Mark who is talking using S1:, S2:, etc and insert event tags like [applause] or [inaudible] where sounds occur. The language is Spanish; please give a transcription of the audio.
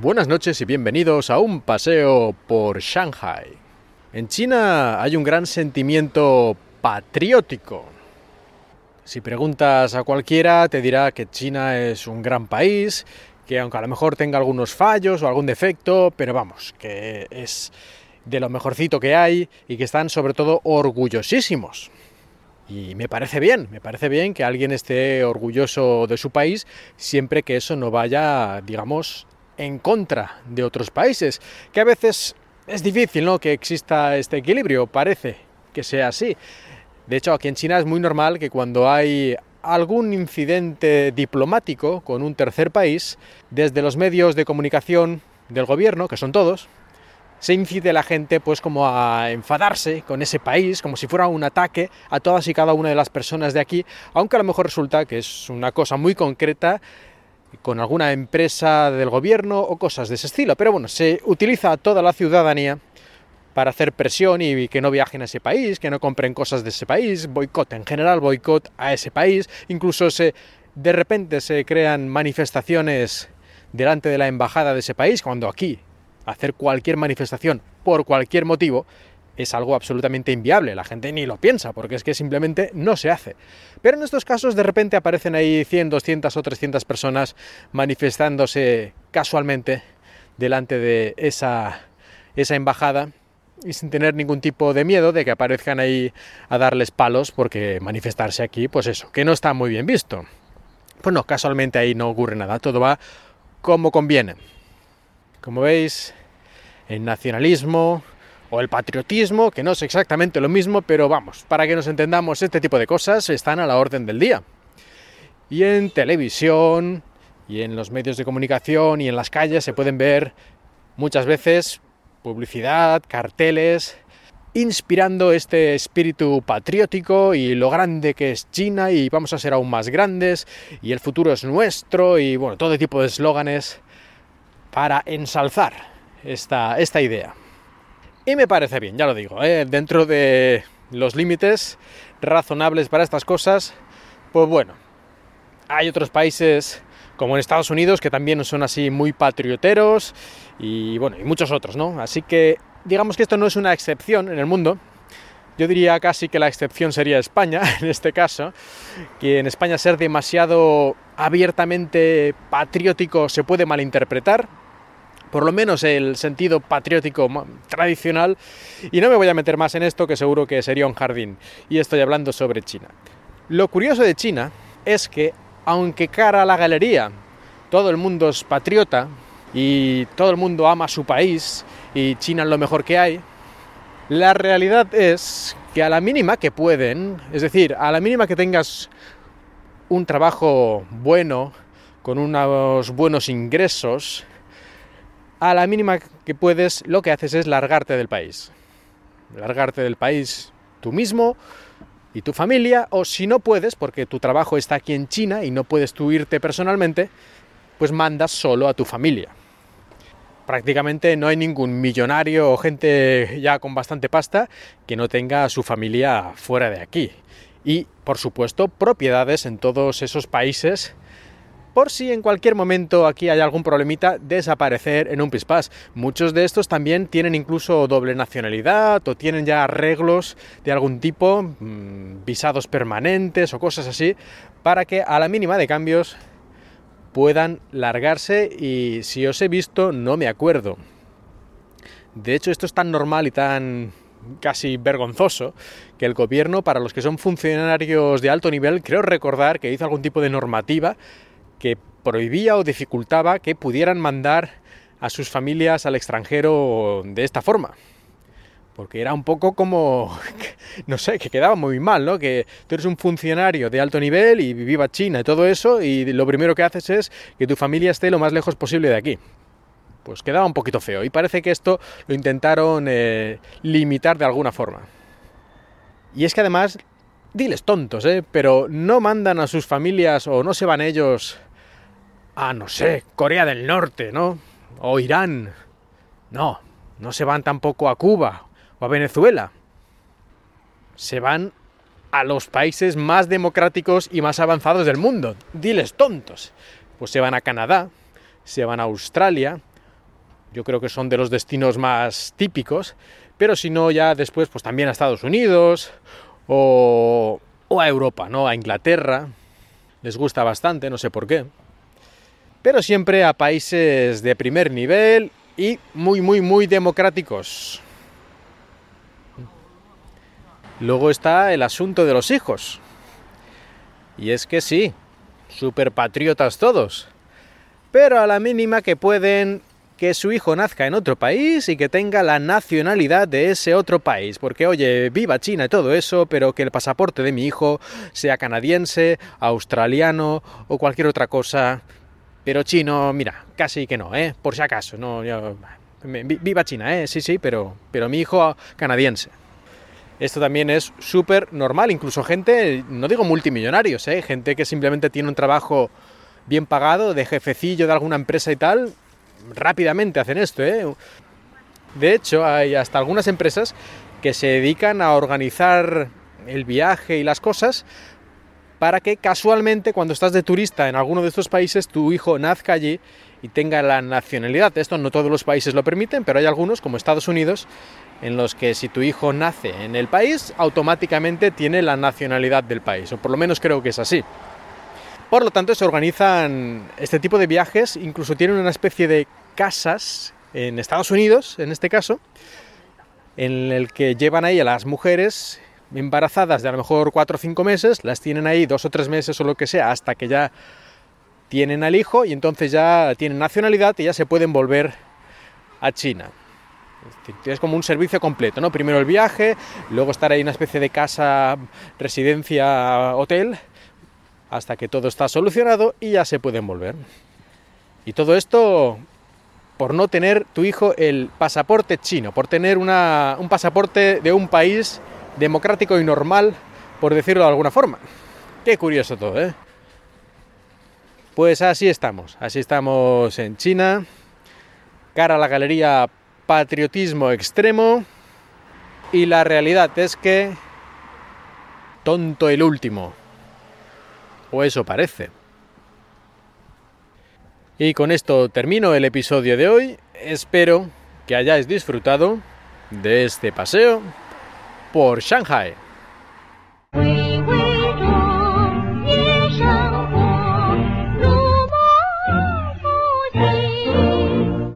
S1: Buenas noches y bienvenidos a un paseo por Shanghai. En China hay un gran sentimiento patriótico. Si preguntas a cualquiera te dirá que China es un gran país, que aunque a lo mejor tenga algunos fallos o algún defecto, pero vamos, que es de lo mejorcito que hay y que están sobre todo orgullosísimos. Y me parece bien, me parece bien que alguien esté orgulloso de su país siempre que eso no vaya, digamos, en contra de otros países, que a veces es difícil, ¿no? Que exista este equilibrio, parece que sea así. De hecho, aquí en China es muy normal que cuando hay algún incidente diplomático con un tercer país, desde los medios de comunicación del gobierno, que son todos, se incite la gente pues como a enfadarse con ese país, como si fuera un ataque a todas y cada una de las personas de aquí, aunque a lo mejor resulta que es una cosa muy concreta con alguna empresa del gobierno o cosas de ese estilo. Pero bueno, se utiliza a toda la ciudadanía para hacer presión y que no viajen a ese país, que no compren cosas de ese país, boicot en general, boicot a ese país, incluso se de repente se crean manifestaciones delante de la embajada de ese país, cuando aquí hacer cualquier manifestación por cualquier motivo es algo absolutamente inviable, la gente ni lo piensa, porque es que simplemente no se hace. Pero en estos casos de repente aparecen ahí 100, 200 o 300 personas manifestándose casualmente delante de esa, esa embajada y sin tener ningún tipo de miedo de que aparezcan ahí a darles palos, porque manifestarse aquí, pues eso, que no está muy bien visto. Pues no, casualmente ahí no ocurre nada, todo va como conviene. Como veis, el nacionalismo, o el patriotismo, que no es exactamente lo mismo, pero vamos, para que nos entendamos, este tipo de cosas están a la orden del día. Y en televisión, y en los medios de comunicación, y en las calles se pueden ver muchas veces publicidad, carteles, inspirando este espíritu patriótico y lo grande que es China y vamos a ser aún más grandes y el futuro es nuestro y bueno, todo tipo de eslóganes para ensalzar esta, esta idea. Y me parece bien, ya lo digo, ¿eh? dentro de los límites razonables para estas cosas, pues bueno, hay otros países como en Estados Unidos que también son así muy patrioteros y bueno, y muchos otros, ¿no? Así que digamos que esto no es una excepción en el mundo. Yo diría casi que la excepción sería España, [laughs] en este caso, que en España ser demasiado abiertamente patriótico se puede malinterpretar, por lo menos el sentido patriótico tradicional, y no me voy a meter más en esto que seguro que sería un jardín, y estoy hablando sobre China. Lo curioso de China es que, aunque cara a la galería, todo el mundo es patriota y todo el mundo ama su país y China es lo mejor que hay, la realidad es que a la mínima que pueden, es decir, a la mínima que tengas un trabajo bueno, con unos buenos ingresos, a la mínima que puedes, lo que haces es largarte del país. Largarte del país tú mismo y tu familia, o si no puedes, porque tu trabajo está aquí en China y no puedes tú irte personalmente, pues mandas solo a tu familia. Prácticamente no hay ningún millonario o gente ya con bastante pasta que no tenga a su familia fuera de aquí. Y, por supuesto, propiedades en todos esos países por si en cualquier momento aquí hay algún problemita, desaparecer en un pispás. Muchos de estos también tienen incluso doble nacionalidad o tienen ya arreglos de algún tipo, mm, visados permanentes o cosas así, para que a la mínima de cambios puedan largarse y si os he visto no me acuerdo. De hecho, esto es tan normal y tan casi vergonzoso que el gobierno, para los que son funcionarios de alto nivel, creo recordar que hizo algún tipo de normativa que prohibía o dificultaba que pudieran mandar a sus familias al extranjero de esta forma. Porque era un poco como, [laughs] no sé, que quedaba muy mal, ¿no? Que tú eres un funcionario de alto nivel y viva China y todo eso, y lo primero que haces es que tu familia esté lo más lejos posible de aquí. Pues quedaba un poquito feo, y parece que esto lo intentaron eh, limitar de alguna forma. Y es que además, diles tontos, ¿eh? Pero no mandan a sus familias o no se van ellos a, no sé, Corea del Norte, ¿no? O Irán. No, no se van tampoco a Cuba o a Venezuela. Se van a los países más democráticos y más avanzados del mundo. Diles tontos. Pues se van a Canadá, se van a Australia, yo creo que son de los destinos más típicos, pero si no ya después pues también a Estados Unidos o, o a Europa, ¿no? A Inglaterra, les gusta bastante, no sé por qué, pero siempre a países de primer nivel y muy, muy, muy democráticos. Luego está el asunto de los hijos. Y es que sí, super patriotas todos. Pero a la mínima que pueden que su hijo nazca en otro país y que tenga la nacionalidad de ese otro país. Porque, oye, viva China y todo eso, pero que el pasaporte de mi hijo sea canadiense, australiano o cualquier otra cosa. Pero chino, mira, casi que no, ¿eh? Por si acaso, no, viva China, ¿eh? Sí, sí, pero, pero mi hijo canadiense. Esto también es súper normal, incluso gente, no digo multimillonarios, ¿eh? gente que simplemente tiene un trabajo bien pagado, de jefecillo de alguna empresa y tal, rápidamente hacen esto. ¿eh? De hecho, hay hasta algunas empresas que se dedican a organizar el viaje y las cosas para que casualmente cuando estás de turista en alguno de estos países tu hijo nazca allí y tenga la nacionalidad. Esto no todos los países lo permiten, pero hay algunos, como Estados Unidos, en los que si tu hijo nace en el país, automáticamente tiene la nacionalidad del país, o por lo menos creo que es así. Por lo tanto, se organizan este tipo de viajes, incluso tienen una especie de casas en Estados Unidos, en este caso, en el que llevan ahí a las mujeres embarazadas de a lo mejor cuatro o cinco meses, las tienen ahí dos o tres meses o lo que sea, hasta que ya tienen al hijo y entonces ya tienen nacionalidad y ya se pueden volver a China. Es como un servicio completo, ¿no? Primero el viaje, luego estar ahí en una especie de casa, residencia, hotel, hasta que todo está solucionado y ya se pueden volver. Y todo esto por no tener tu hijo el pasaporte chino, por tener un pasaporte de un país democrático y normal, por decirlo de alguna forma. Qué curioso todo, ¿eh? Pues así estamos, así estamos en China, cara a la galería patriotismo extremo, y la realidad es que tonto el último. O eso parece. Y con esto termino el episodio de hoy. Espero que hayáis disfrutado de este paseo por Shanghai.